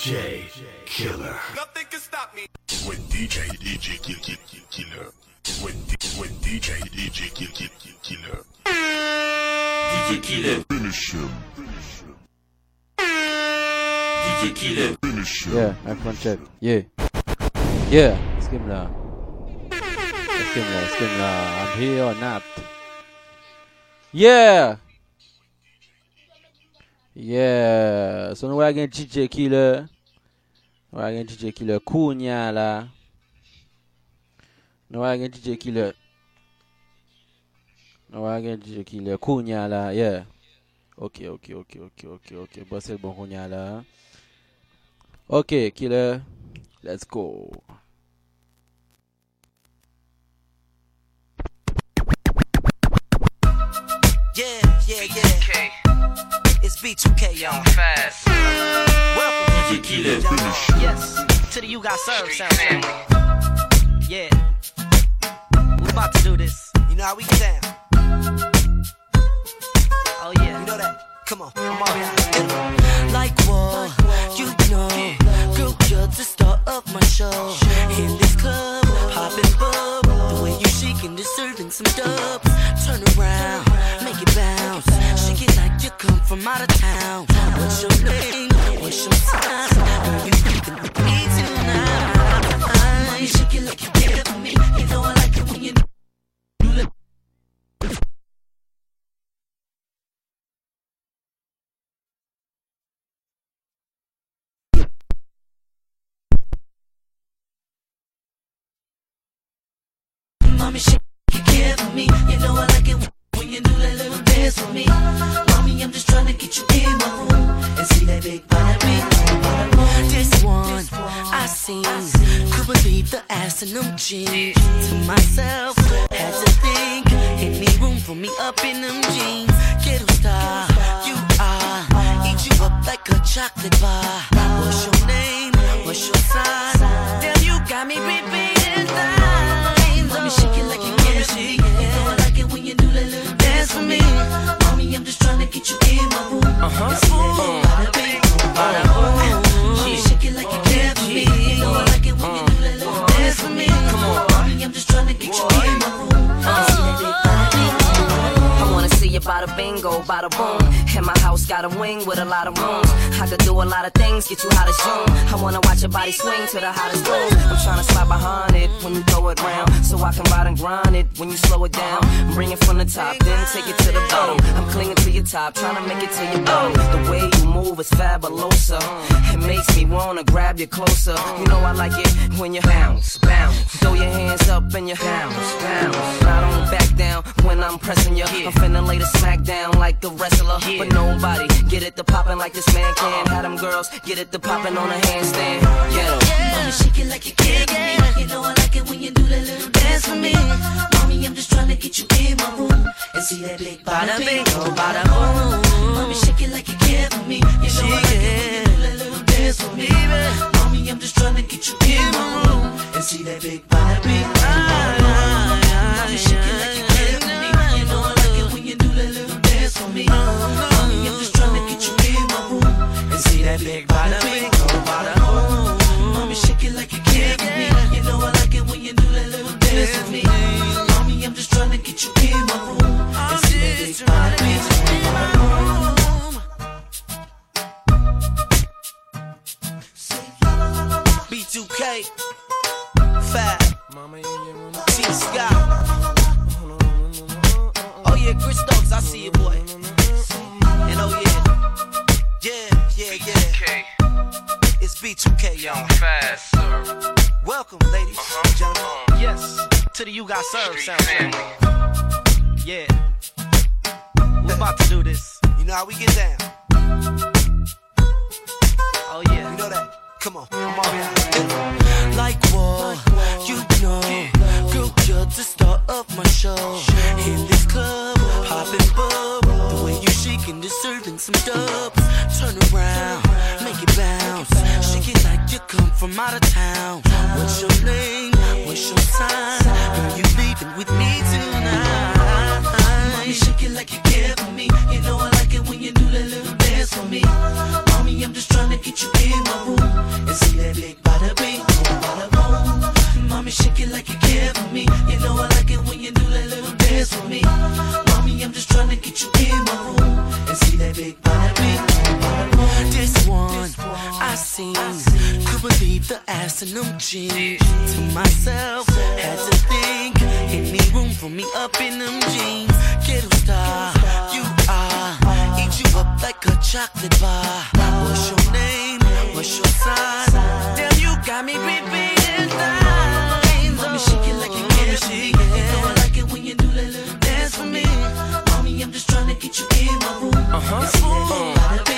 DJ Killer. Nothing can stop me. When DJ DJ kill kill kill killer. When D- when DJ DJ kill kill kill killer. DJ Killer, Finish him. DJ Killer, Finish him. Yeah, microphone check. Yeah. Yeah, skim lah. Skim lah, skim lah. I'm here or not. Yeah. Yeah. So now we're gen DJ Killer. Nous DJ qui le Kounia là. Nous avons DJ qui le. Nous avons DJ qui le Kounia là. Yeah. Ok, ok, ok, ok, ok, ok. Bon, bon Kounia là. Ok, qui. Let's go. Yeah, yeah, yeah. It's B2K, y'all. Fast. Welcome, DJ Killer, yes, to the You Got Served sound family. Yeah. We about to do this. You know how we get down. Oh, yeah. You know that. Come on. I'm out. Like what? You know, girl, you're the star of my show. In this club, popping bub. The way you shaking, deserving some dubs. Turn around, make it bounce. Shake it like you come from out of town. What's your name? What's your sign? Girl, you can me tonight. Shake it like you care for me. You know Mommy, shake you care for me. You know I like it when you do that little dance for me. Mommy, I'm just trying to get you in my room and see that big body. This one I seen, could believe the ass in them jeans. To myself, had to think, any room for me up in them jeans. Ghetto star, you are, eat you up like a chocolate bar. What's your name? What's your sign? Damn, you got me repeating me. Mommy, I'm just trying to get you in my room. Uh-huh. See that big bada bing, bada boom. Mommy, shake it like you care for me. You know I like it when you do that little dance for me. Come on, mommy, I'm just trying to get you in my room. You bada bingo, bada boom. And my house got a wing with a lot of rooms. I could do a lot of things, get you hot as June. I wanna watch your body swing to the hottest boom. I'm tryna slide behind it when you throw it round. So I can ride and grind it when you slow it down. Bring it from the top, then take it to the bottom. I'm clinging to your top, tryna make it to your bottom. The way you move is fabulosa. It makes me wanna grab you closer. You know I like it when you bounce, bounce. Throw your hands up and you bounce, bounce. I don't back down when I'm pressing you. I'm finna lay the smack down like a wrestler. But nobody get it to poppin' like this man can. Uh-huh. Have them girls get it to poppin' on a handstand. Yeah. Mommy, shake it like you care for me. You know I like it when you do that little dance for me. Mommy, I'm just trying to get you in my room and see that big bada bing, oh bada boom. Mommy, shake it like you care for me. You know I like it when you do that for me up in them jeans. Ghetto star, you are, eat you up like a chocolate bar. What's your name? What's your sign? Damn, you got me repeating lines. Mommy, shake it like you can shake. You know I like it when you do that little dance for me. Mommy, I'm just trying to get you in my room. Uh-huh.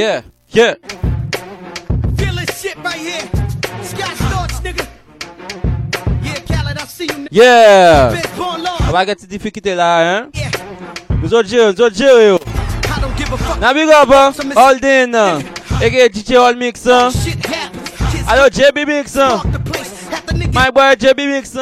Yeah, yeah. Yeah! How I get to dificuldade lá, hein? Nos odinhos, nos odinhos eu. Na big up, Hold in. Ege DJ All Mix. Alô, JB Mix. My boy JB Mix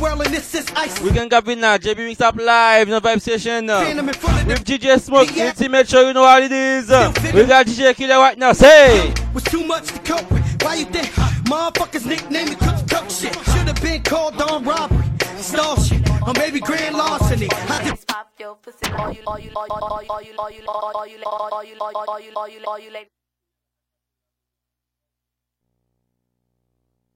world and this is ice. We can cap in now. JB Mix up live, no vibe session, uh. Seeing them in front of With DJ Smoke, Yeah. let's make sure you know what it is. uh. We got DJ Killer right now, say. was too much to cope with. Why you think motherfuckers nickname me cook cook shit? Should have been called on robbery, stall shit, or maybe grand larceny. I did Pop your pussy, all you, all you, all you, all you, all you, all you, all you, all you, all you, all you, all you, all you, ladies. All you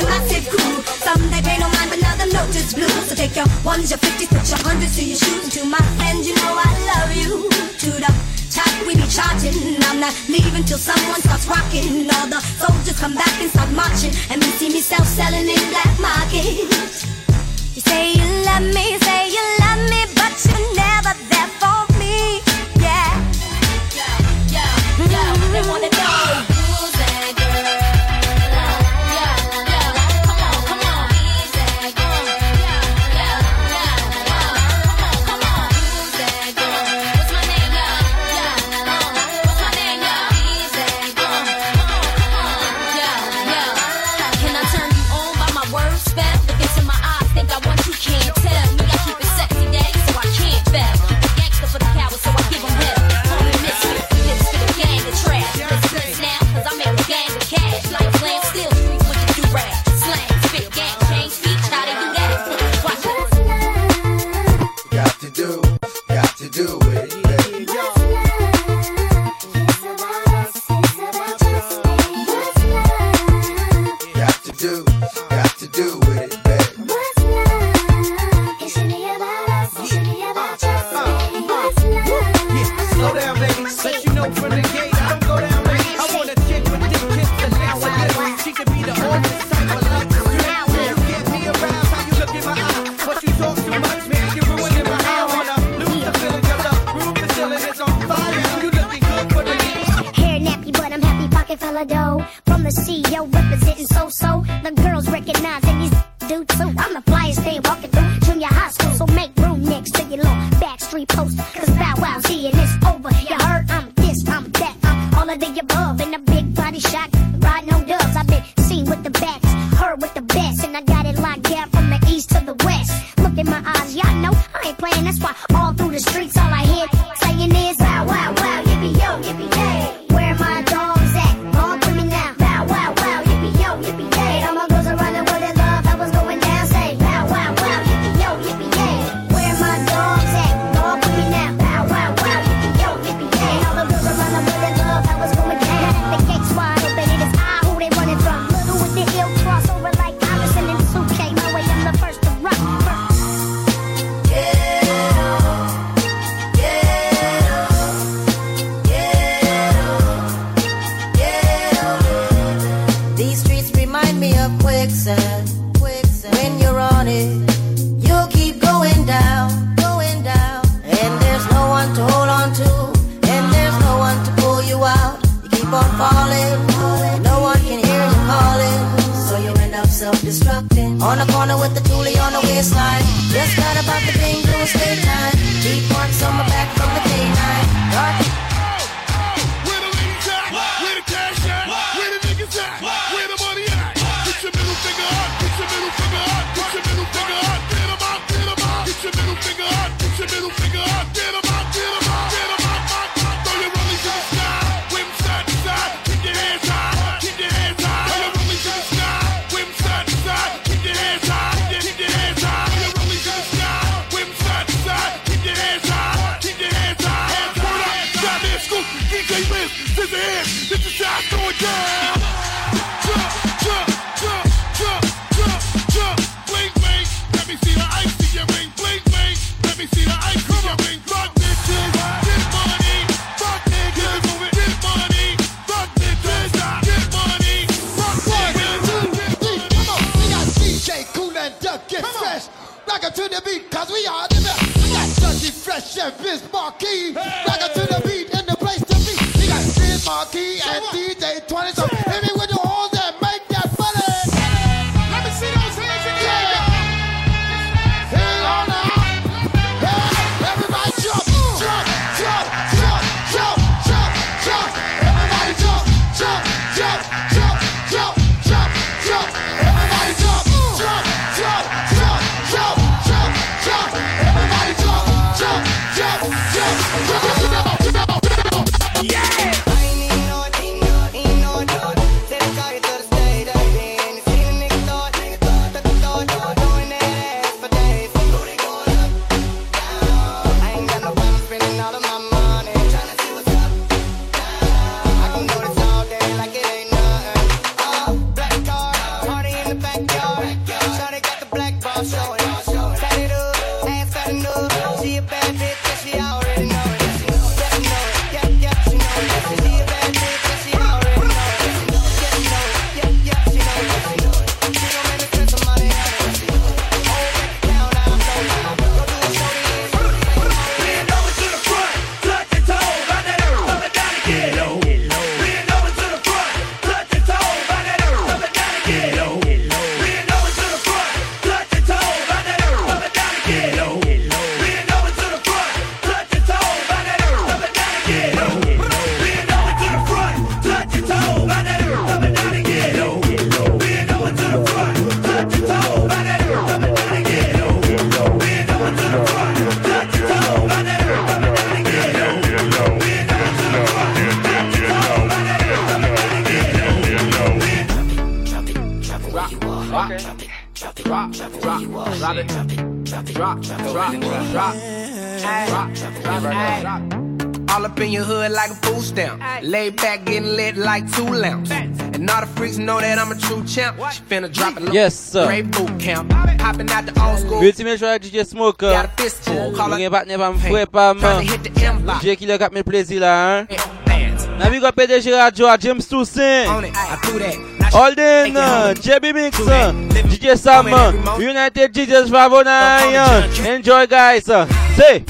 Brooklyn massive crew. Some they pay no mind, but now the note is blue. So take your ones, your fifties, put your hundreds to your shoes. And to my friends, you know I love you. To the top, we be charging. I'm not leaving till someone starts rocking. All the soldiers come back and start marching. And we see me self selling in black market. You say you love me, say you love me, but you're never there for me. Yeah. Yo, yo, yo, they wanna know coast. Stamp. Laid back, getting lit like two lamps. And all the freaks know that I'm a true champ. She finna drop it low. Yes, sir. Great boot camp. Hopping out the old school. Ultimate choix DJ Smoker. Got a fistful. Oh, call Mwen it pat ne pa mfwe pa Tryna man. hit the M block. DJ Killer kap men plezi la, hein. Bands. Na big up PDG Radio a James Toussaint. On it. I do that. Now she Holden, make it home. Uh, JB Mix, DJ uh, Sam, United Jesus Favonai. Oh uh. Enjoy guys. Say.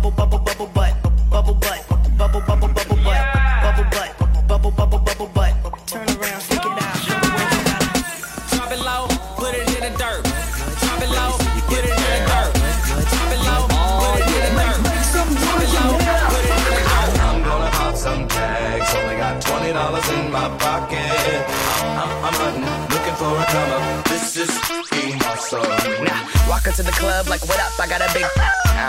Bubble bubble bubble butt, bubble butt, bubble bubble bubble butt, bubble butt, bubble bubble bubble butt. Turn around, stick it out, show the world you got a Drop it low, put it in the dirt. Drop it low, put it in the dirt. Drop it low, put it in the dirt. Drop it low, put it in the dirt. I'm gonna pop some tags. Only got twenty dollars in my pocket. I'm, I'm hunting, looking for a come up. This is fucking awesome. Nah, walk into the club like, what up? I got a big.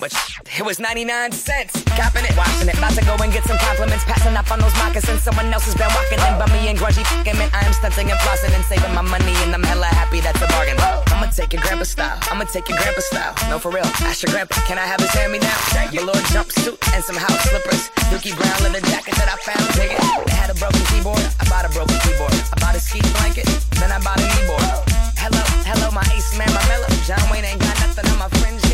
But it was 99 cents. Copping it, washing it. About to go and get some compliments. Passing up on those moccasins. Someone else has been walking in. Bummy and grungy fucking man. I am stunting and flossing and saving my money. And I'm hella happy that's a bargain. I'ma take your grandpa style. I'ma take your grandpa style. No, for real. Ask your grandpa. Can I have his hand me down? Velour jumpsuit and some house slippers. Dookie Brown leather jacket that I found. Dig it. They had a broken keyboard. I bought a broken keyboard. I bought a ski blanket. Then I bought a keyboard. Hello, hello, my ace man, my mellow. John Wayne ain't got nothing on my fringe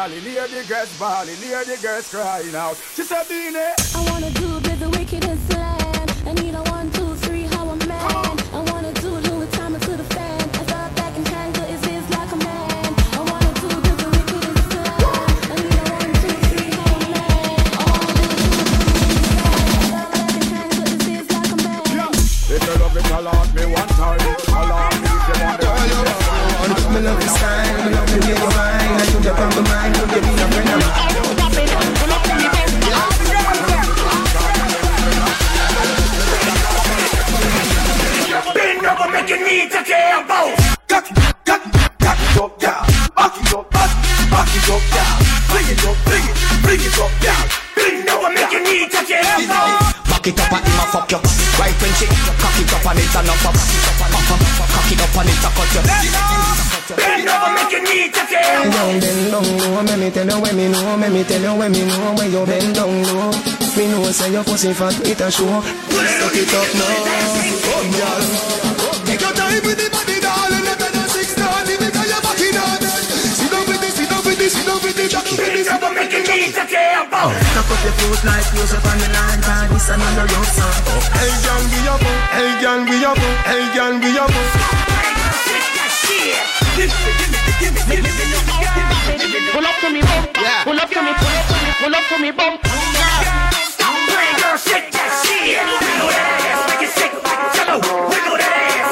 calling, hear the girls bawling, hear the girls crying out. She said, Beanie. I wanna do this the wickedest land. I need a one, two, three, how a man. I wanna do Louis Thomas to the fan. I thought back in tango is this like a man. I wanna do this the wickedest land. I need a one, two, three, how a man. I wanna do this the wickedest land. I thought back in tango is this like a man. If you love it, call on me one time. Call on me if you want it. Me love your style, me love the way you whine. I put up on my mind, you give me a friend of mine. Bend over, make your touch your elbow. Cock it up, yeah. Back it up, back, back it up, yeah. Bring it up, bring it, bring it up, it up and him a fuck you. Right when she cock it up and it a knock up Cock it up and it a cut you. Bend over, make your knee touch your elbow. Down, bend down low, let me tell you when me know, let me tell you when me know. When you bend down low. Me know say your pussy fat, it a show. Suck it up now, oh girl. Your knee touch your elbow. Cock up your foot like close up on the line, cause this another rough song. Hey, girl, we up. Hey, girl, we up. Hey, girl, we up. Pull up to me, bum. Pull up to me, pull up to me, pull up to me, bum. Hey, girl, shake that shit. Wiggle that ass, make it shake like a jello. Wiggle that ass,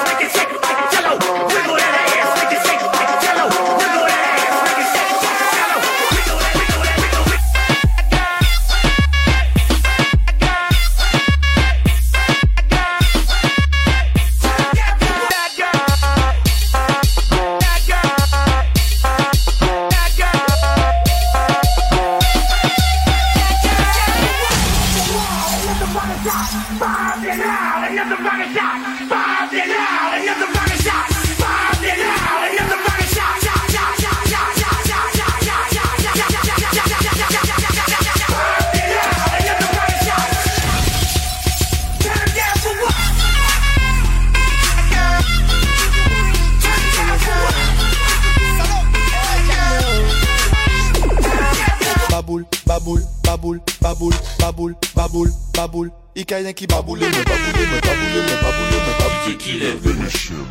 Il y qui baboule, me baboule, me baboule, me baboule, me baboule. qui le finish him.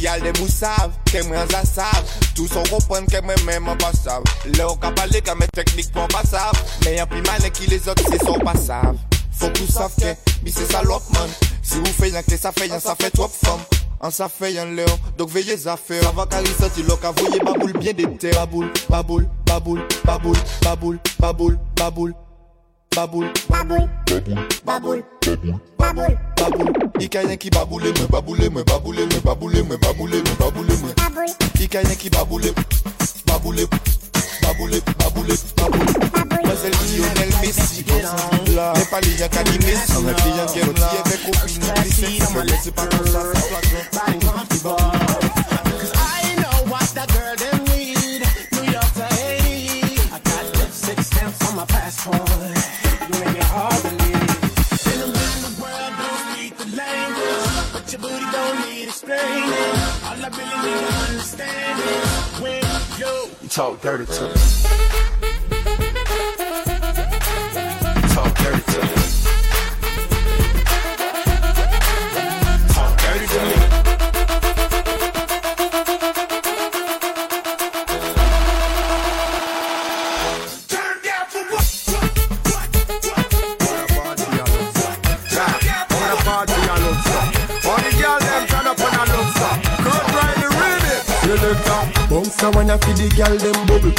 Yal de mousav, ke mwen zasav Tou son repren ke mwen men mwen basav Le ou ka pale ka mwen teknik mwen basav Men yon pi mane ki les ot se son basav Fok tou sav ke, mi se salop man Si ou fe yon kle sa fe yon sa fe trop fom An sa fe yon le ou, dok veye zafer Avan ka risati lo ka voye baboule bien de te Baboule, baboule, baboule, baboule, baboule, baboule, baboule. Baboule, baboule, baboule, baboule, baboule, baboule. Ikayen ki baboule, me baboule, me baboule, me baboule, me baboule, me baboule, me. Baboule. Ikayen ki baboule, baboule, baboule, baboule, baboule. Mazel Lionel Messi, n'est pas lié qu'à l'Inès. On a pris un game là avec copine, lycée, ça me laisse pas comme ça, ça plaque. Cause I know what that girl them need, New York to Haiti. I got lipstick stamps on my passport. All I really need to understand is when you You talk dirty to me. You talk dirty to me. Bounce when I feel the girl them bubble.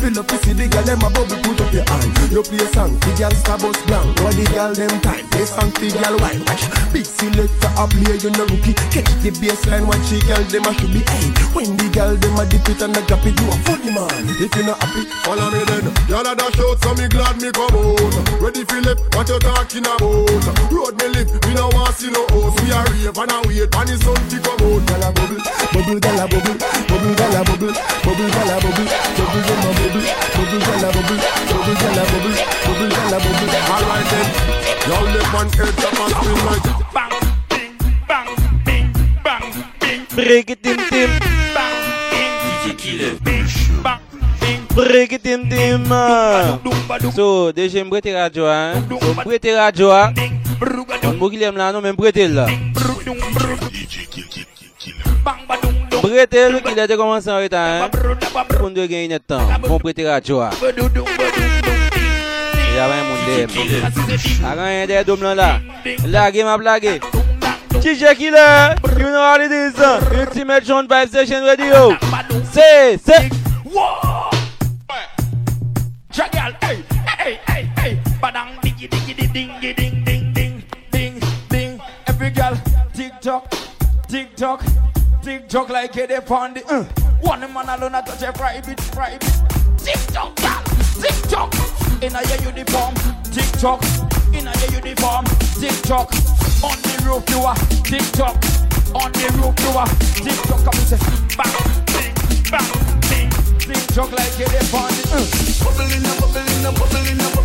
If You up to see the girl them a bubble Put up your hand. You play a song The girl star bus blank What the girl them time? Play song the girl wine Watch. Big selector a play You no rookie. Catch the baseline Watch the girl them a should be Hey When the girl them a dip it and a drop it You a funny man. If you not happy Follow me then. Y'all a dash out, so me glad me come out. Ready for lip, what you talking about? Road me lip, me no want see no host. We are rave and a wait, and the sun to come out. Y'all a bubble, Bubble girl a bubble Bubble all right then, y'all live on earth, up bang, bing, bang, bing, bang, bing. Break it, dim, dim, bang, bing. DJ Killer, bang. Breke tim tim So, deje mbrete radyo an So, mbrete radyo an Mbo kilem la nou men mbrete la DJ Killer Bang badung l, ki lete komanse an reta. Poun de gen yon tan. Bon mbrete radyo, hein. Yavan moun. Agan de dom lan la. Lage map lage. DJ Killer, you know how it is. Ultimate John Vibe Station Radio. Say, say. Jagal, hey, hey, hey, hey, badang, diggy, diggy, di- dingy, ding, ding, ding, ding, ding. Every girl, tick tock, tick tock, tick tock like it upon the. Uh. One man alone a touch a private, private. Tick tock, girl, tick tock. In a your uniform, tick tock. In a your uniform, tick tock. On the roof you are, tick tock. On the roof you are, tick tock. Come say, bang, bing, bang, bing. Tick tock like it upon the. Uh. Up, bubbling up, bubbling up, bubbling up,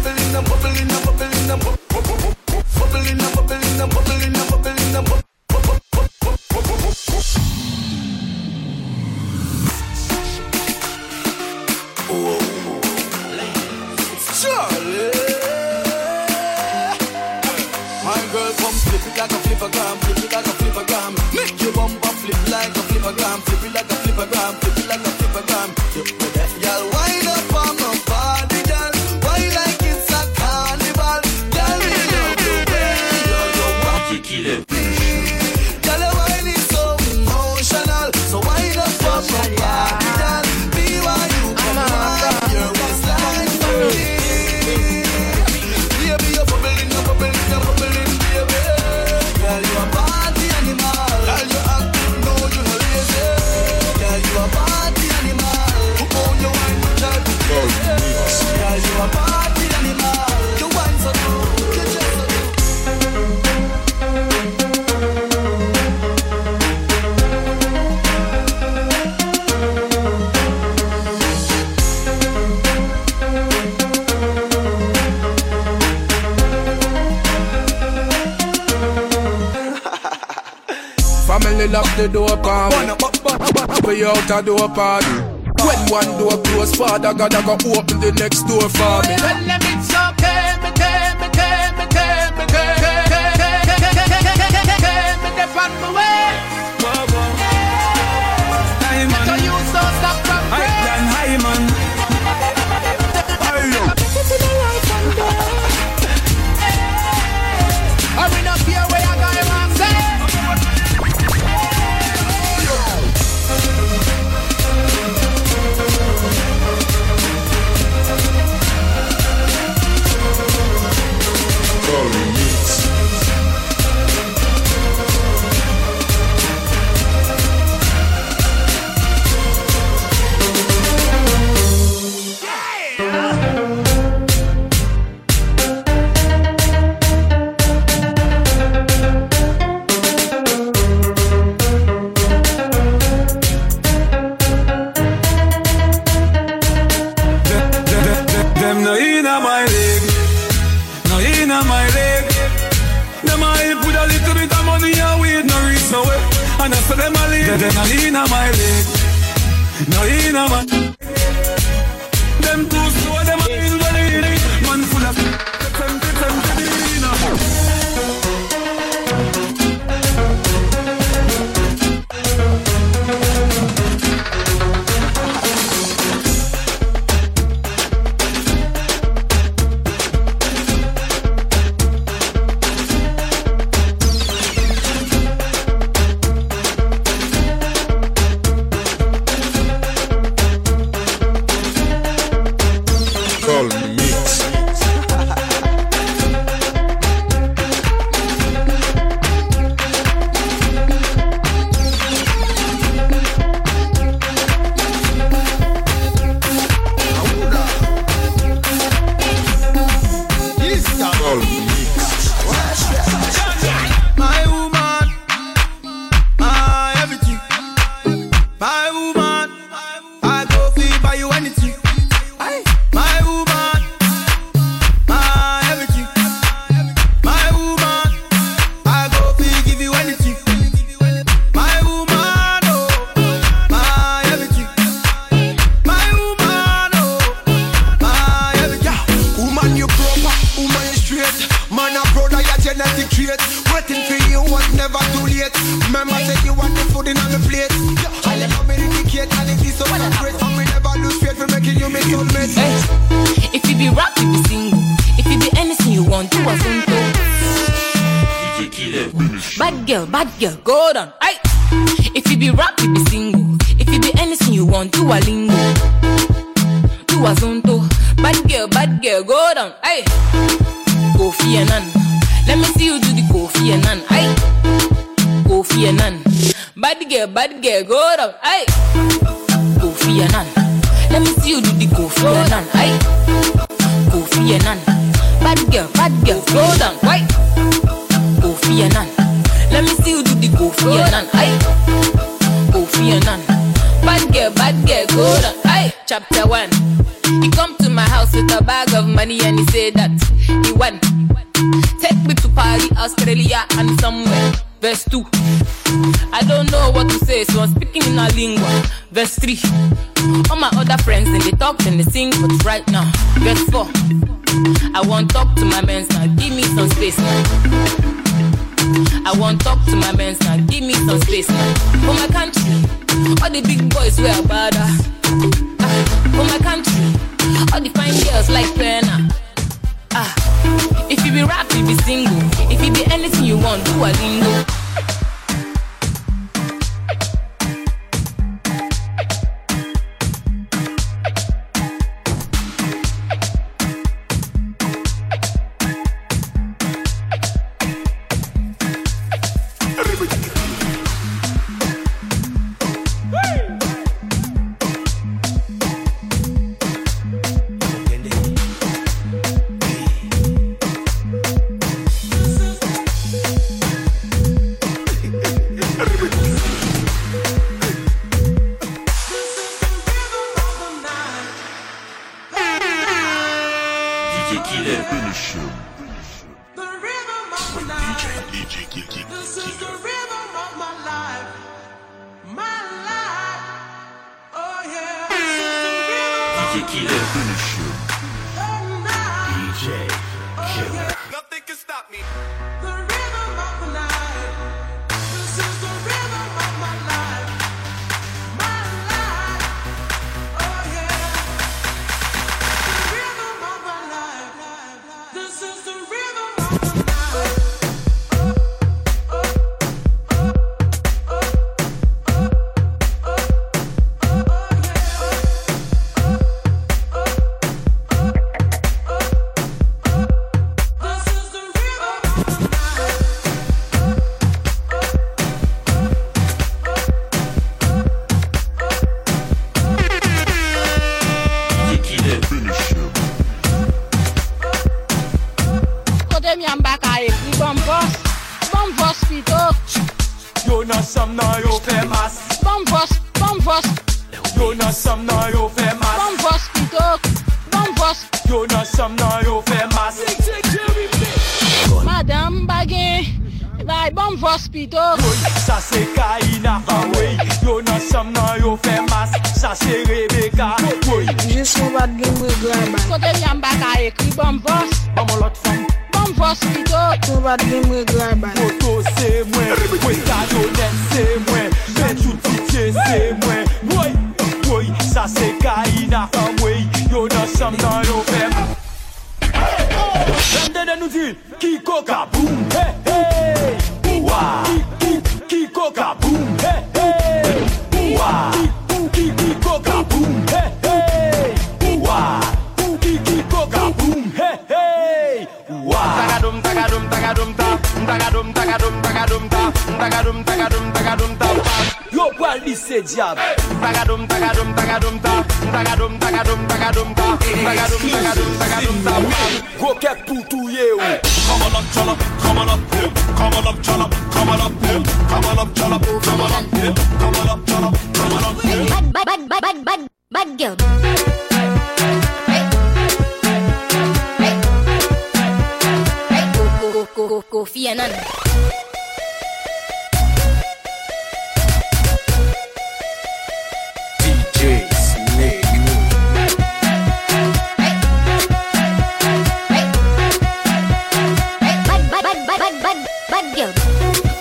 Bad girl, bad girl, go down. Aye. If you be rap, you be single. If you be anything you want, do a lingo. Verse 3. All my other friends, and they talk and they sing, but right now. Verse 4. I want talk to my men now, give me some space now. I want talk to my men now, give me some space now. For my country, all the big boys wear bada. Ah, for my country, all the fine girls like Pena. Ah, if you be rap, you be single. If you be anything you want, do a lingo. sam nan yo fe mas. Bam vos, bam vos. Yo nan sam nan yo fe mas. Bam vos pito bam vos. Yo nan sam nan yo fe mas. Madame bagen, bay bon vos pito Sa se Kaina, ah, woy Yo nan sam nan yo fe mas. Sa se Rebecca, woy Jis mou bat gen mou glan man Kote mi an baka ekri bon vos. Bam lot fam Mwen pos pito Mwen bat gen mwen gray bay Moto se mwen. Mwen tajonet se mwen. Mwen choutitye se mwen. Woy, woy, sa se kaina Woy, yo nan sam nan yo fem. Mwen de nou di Kiko kaboum Hey, hey. Ouwa Kiko kaboum Hey, hey. Ouwa Kiko kaboum tagadum tagadum tagadum ta. Tagadum tagadum tagadum ta. Yo pral lise diab. Tagadum tagadum tagadum ta. Tagadum tagadum tagadum ta. Tagadum tagadum tagadum ta. Go kek pou touye ou. Come on up cholo come on up here come on up cholo come on up here come on up cholo come on up here come on up cholo come on up here bad bad bad bad bad girl. Go, Kofi Annan. DJ Snake Bad, bad, bad, bad, bad, bad, girl.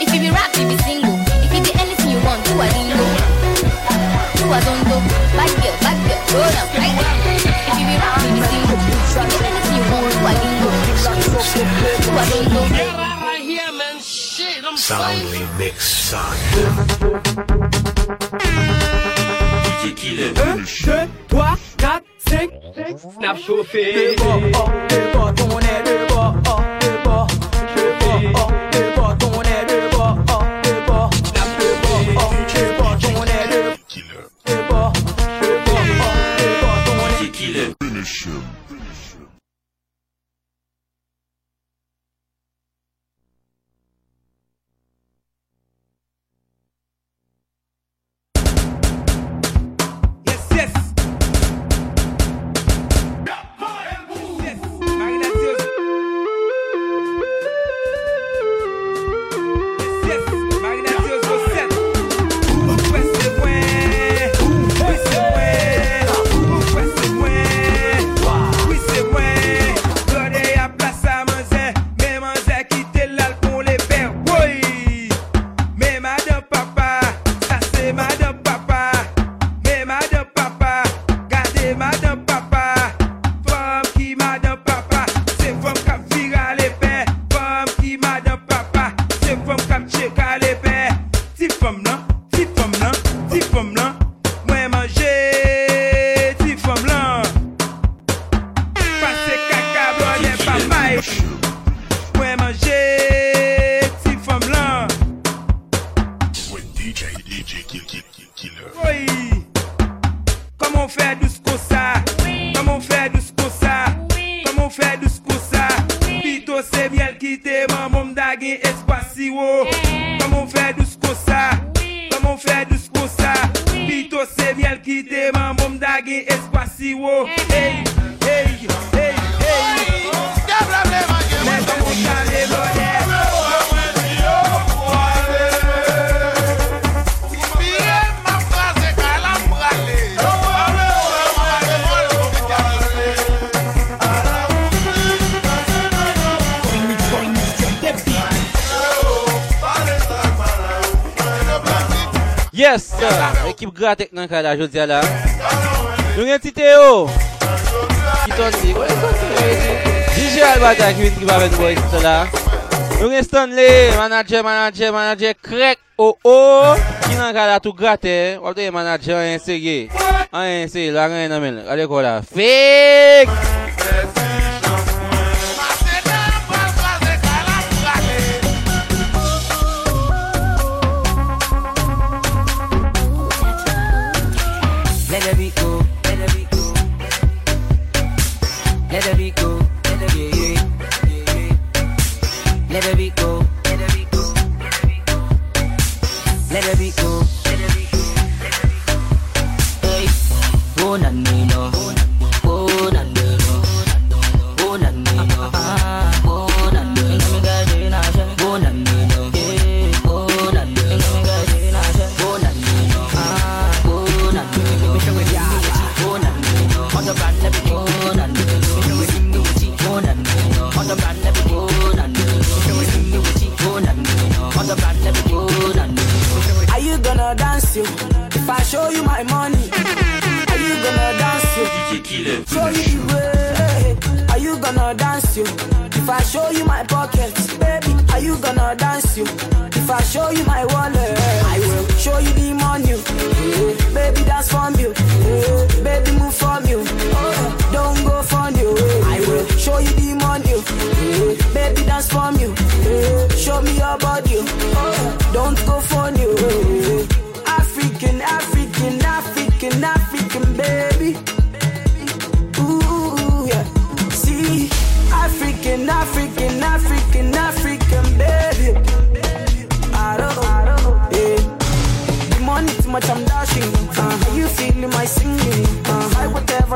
If you be rap, you be single. If you be anything you want, do. Do. Bad girl, bad girl, go down. Right? If you Soundly mixed son. DJ Killer 1, 2, 3, 4, 5 Snap chauffé. Debout, ton est oh, espasi wo. Koman fè dous kosa Koman fè dous kosa Pito se miel ki te man Bom dage espasi wo. Hey, hey. Yes, ekip gratek nan kada jodi ala. Nou gen tite yo. Kiton di, kwa yon konti? DJ Albata ki vin triba ven boy sito la. Nou gen Stanley, manager, manager, manager, krek, o, o. Ki nan kada tou grate, wap te manager an yon sege. An yon sege, la gen yon namen, ale kwa la. Fake! Show you way, are you gonna dance you? If I show you my pockets, baby, are you gonna dance you? If I show you my wallet, I will show you the money, baby, dance for me.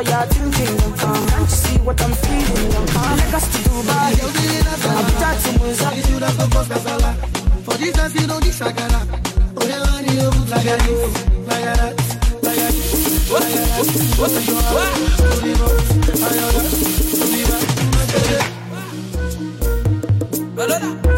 you're thinking. Can't you see what I'm feeling? Let us to Dubai. I'm tired to move up. You don't go for Kasala. For this dance, you know this Oh, yeah, man, you know who's like that. Like that. Like that. What? What? What? What? What? What? What?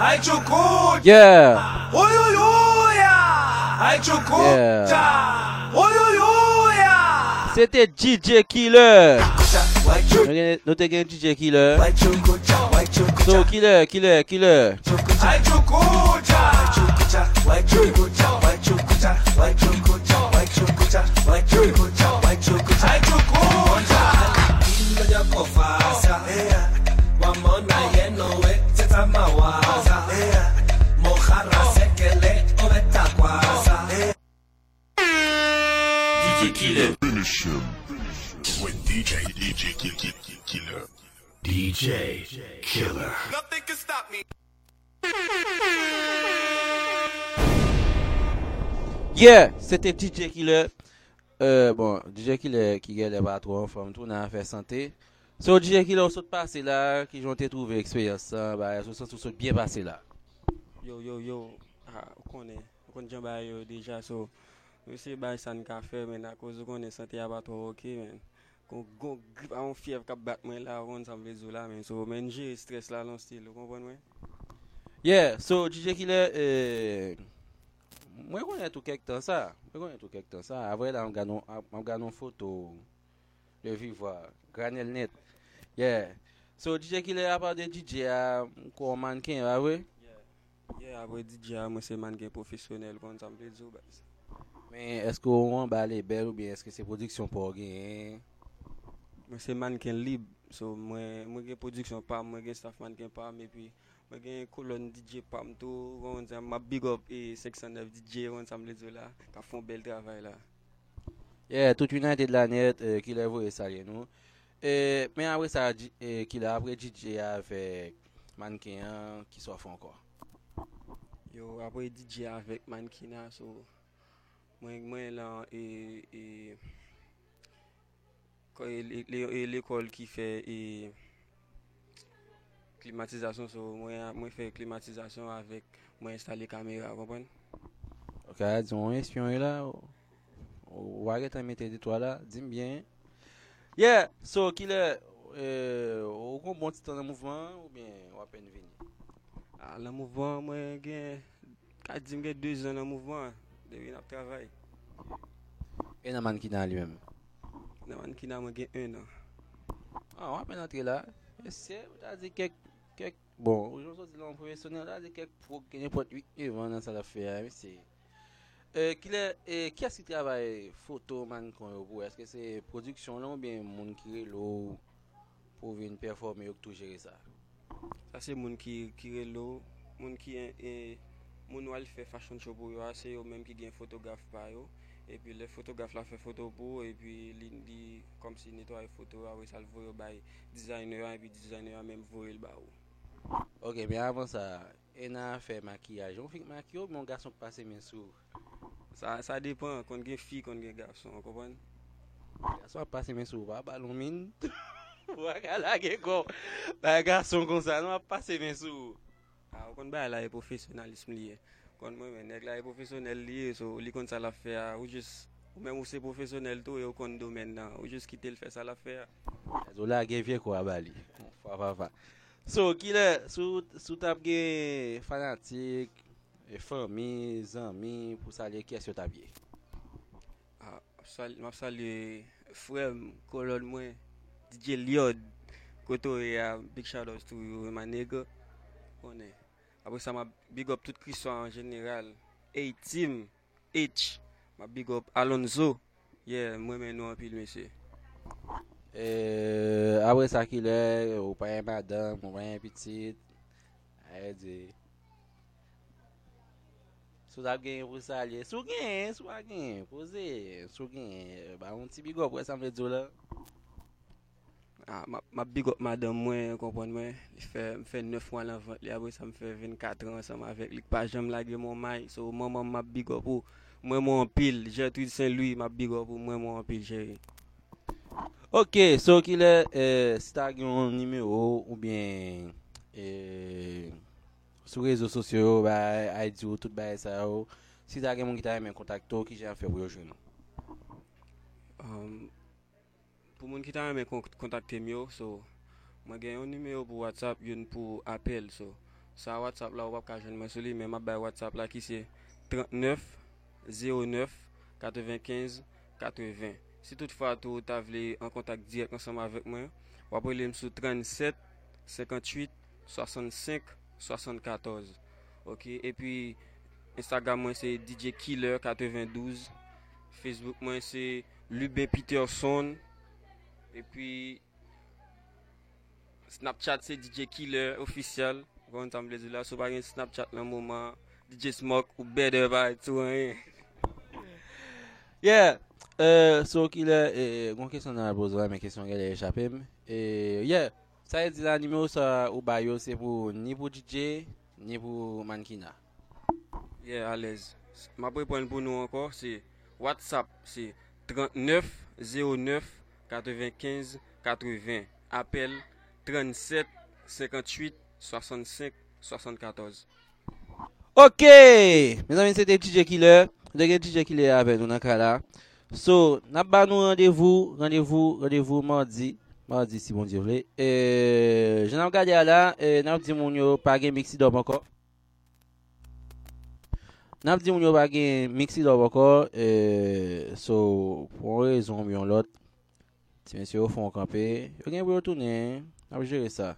haichukucha yeah. Oyuyuya haichukucha yeah. Oyuyuya C'était DJ Killer. Notez bien DJ Killer. So Killer, Killer, Killer. Haichukucha Haichukucha DJ, DJ Kill, Kill, Kill, Killer. DJ Killer. Nothing can stop me. Yeah, c'était DJ Killer. Euh, bon, DJ Killer qui gagne les bateaux en forme, tout n'a fait santé. So DJ Killer, on saute passé là, qui j'ont trouvé expérience, ça, bah, on saute bien passé là. Yo, yo, yo, ah, on connaît, on connaît déjà, bah, yo, déjà, so, on sait, bah, ça n'a qu'à faire, mais à cause de qu'on est santé à bateau, ok, man. kon gon grip an fiev kap bat mwen la ron san vezo la men. So men jere stres la lon stil, konpon mwen? Yeah, so DJ Killer, eh, mwen konen tou kek tan sa. Mwen konen tou kek tan sa. Avre la, mwen ganon foto de vivwa. Granel net. Yeah. So DJ Killer apal de DJ a kon manken, avre? Yeah, apre DJ a mwen se manken profesyonel kon san bas. Men, esko ou an bale bel ou bien eske se prodiksyon pou gen? Mwen se manken lib, so mwen, mwen gen produksyon pam, mwen gen staff manken pam, epi mwen gen kolon DJ pam tou, mwen zan ma big up e 609 DJ, mwen zan mle zo la, ka fon bel travay la. Yeah, tout United la net, eh, ki le vo e salye nou. Eh, men apre sa, eh, ki la apre DJ avek manken an, ki so fon kwa? Yo, apre DJ avek manken an, so mwen mwen lan e... e E e l'ekol ki fè e klimatizasyon so mwen mwen fè klimatizasyon avèk mwen installe kamera, kompon? Ok, di mwen espyon e la, wage tan mette di to la, di mbyen. Yeah, so ki le, ou kon bon titan nan mouvman ou bien wapen vini? Nan mouvman mwen gen, ka di mwen gen 2 an nan mouvman, dewi nap travay. E nan man ki nan li menm? partner an ki nan mwen gen 1 an. An, wap men antre la. E se, ou ta di kek, kek, bon, oujon so di lan profesyonel, wot a di kek pro genye pot 8 evan nan sa la fe a, mi se. E, ki le, e, ki as ki travay foto man kon yo pou? Eske se produksyon lan ou bien moun ki re lo pou vin performe yo kto jere sa? Sa se moun ki re lo, moun ki en, e, moun wale fe fashion show pou yo a, se yo menm ki gen fotograf pa yo. epi le fotograf la fe foto pou, epi li, li kom si netwa foto a we sal voyo bay dizayner an, epi dizayner an menm voyo l ba ou. Ok, men avan sa, ena fe makiyaj, yon fik makiyo, moun gason pase men sou? Sa, sa depan, kon gen fi, kon gen gason, kompon? Gason pase men sou, ba balon min, wakala gen kon, ba gason kon sa, nou a pase men sou. A, kon ba la e profesyonalism liye. kon mwen men, nek la e profesyonel liye so li kon sa la fe a, ou jis, ou men ou se profesyonel tou e ou kon domen nan, ou jis kite l fe sa la fe a. Zo la gen vie kwa bali, fa fa fa. So, ki le, sou, sou tap gen fanatik, e fami, zami, pou salye kes yo tap ye? A, map salye frem, kolon mwen, DJ Liod, koto e a, big shout out to you, my nigga, konen. Apre sa ma big up tout kriswa an general. A-Team, H, ma big up Alonzo. Yeah, mwen men nou anpil mese. E, eh, apre sa ki le, ou payen madame, ou payen pitit. Aye di. Sou tap gen pou sa liye. Sou gen, sou a gen, pose. Sou gen, ba un ti big up wè sa mwen dzo la. Ah, ma big up madame mwen, kompon mwen, li fè 9 wan lan vant li apre sa m fè 24 an ansam avèk, li pa jom lage moun may, so mwen mwen ma big up ou, mwen mwen pil, Gertrude Saint-Louis ma big up ou, mwen mwen pil jeri. Ok, so ki le, eh, si ta gen yon nime ou, ou bien, eh, sou rezo sosyo ba, ID ou, tout ba e sa ou, si ta gen moun ki ta yon men kontakto, ki jen fè pou yo jwen nou? Um, Pou moun ki tan men kontakte myo, so, mwen gen yon nimeyo pou WhatsApp, yon pou apel. So, sa WhatsApp la wap ka joun mwen soli, men map bay WhatsApp la ki se 39 09 95 80. Si toutfwa tou ta vle en kontak direk ansama vek mwen, wap wè m sou 37 58 65 74. Ok, e pi Instagram mwen se DJ Killer 92, Facebook mwen se Lubin Peterson E pi, Snapchat se DJ Killer ofisyal. Kon tan blezou la, sou bagen Snapchat nan mouman. DJ Smoke ou Better bay tou an ye. Yeah, uh, so ki le, gwen kesyon nan apozwa, men kesyon gen le echapem. Uh, yeah, sa e di la nime ou sa ou bayo se pou ni pou DJ, ni pou mankina. Yeah, alez. Ma pou pou nou anko, se WhatsApp, se 39 09 95 80, apel 37 58 65 74. Ok, mes amin se te DJ Killer, dege DJ Killer apel nou nan ka la. So, nan ba nou randevou, randevou, randevou mardi, mardi si bon diyo vle. E, jen nan gade ala, e, nan di moun yo page miksi do bako. Nan di moun yo page miksi do bako, e, so, pou an rezon yon lot. Si men se yo fon kampe, yo gen pou yo tounen, ap jere sa.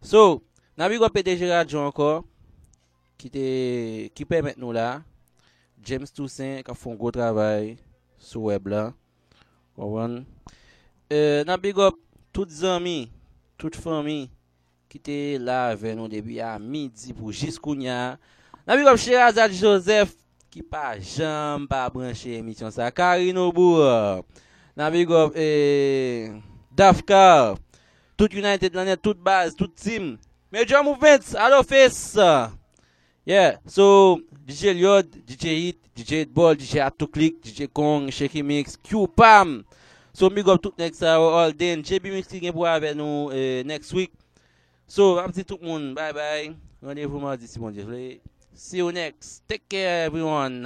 So, nan bi gwa PDG Radyo anko, ki te, ki pemet nou la, James Toussaint ka fon go travay sou web la. Wawan. E, nan bi gwa tout zami, tout fami, ki te la ven nou debi a midi pou jiskounya. Nan bi gwa Cherazade Joseph, ki pa jam pa branche emisyon sa. Karino Boua. Nan big up eh, Dafka, tout United Lanet, tout Baz, tout Team. Major Movements, Hello Face. Yeah, so DJ Lyod, DJ Hit, DJ Hitball, DJ Atoclick, DJ Kong, Shaky Mix, Q-Pam. So big up tout next hour all day. JB Mix ki gen pou ave nou eh, next week. So, amsi tout moun. Bye bye. Rendez-vous mardi si bon Dieu. See you next. Take care everyone.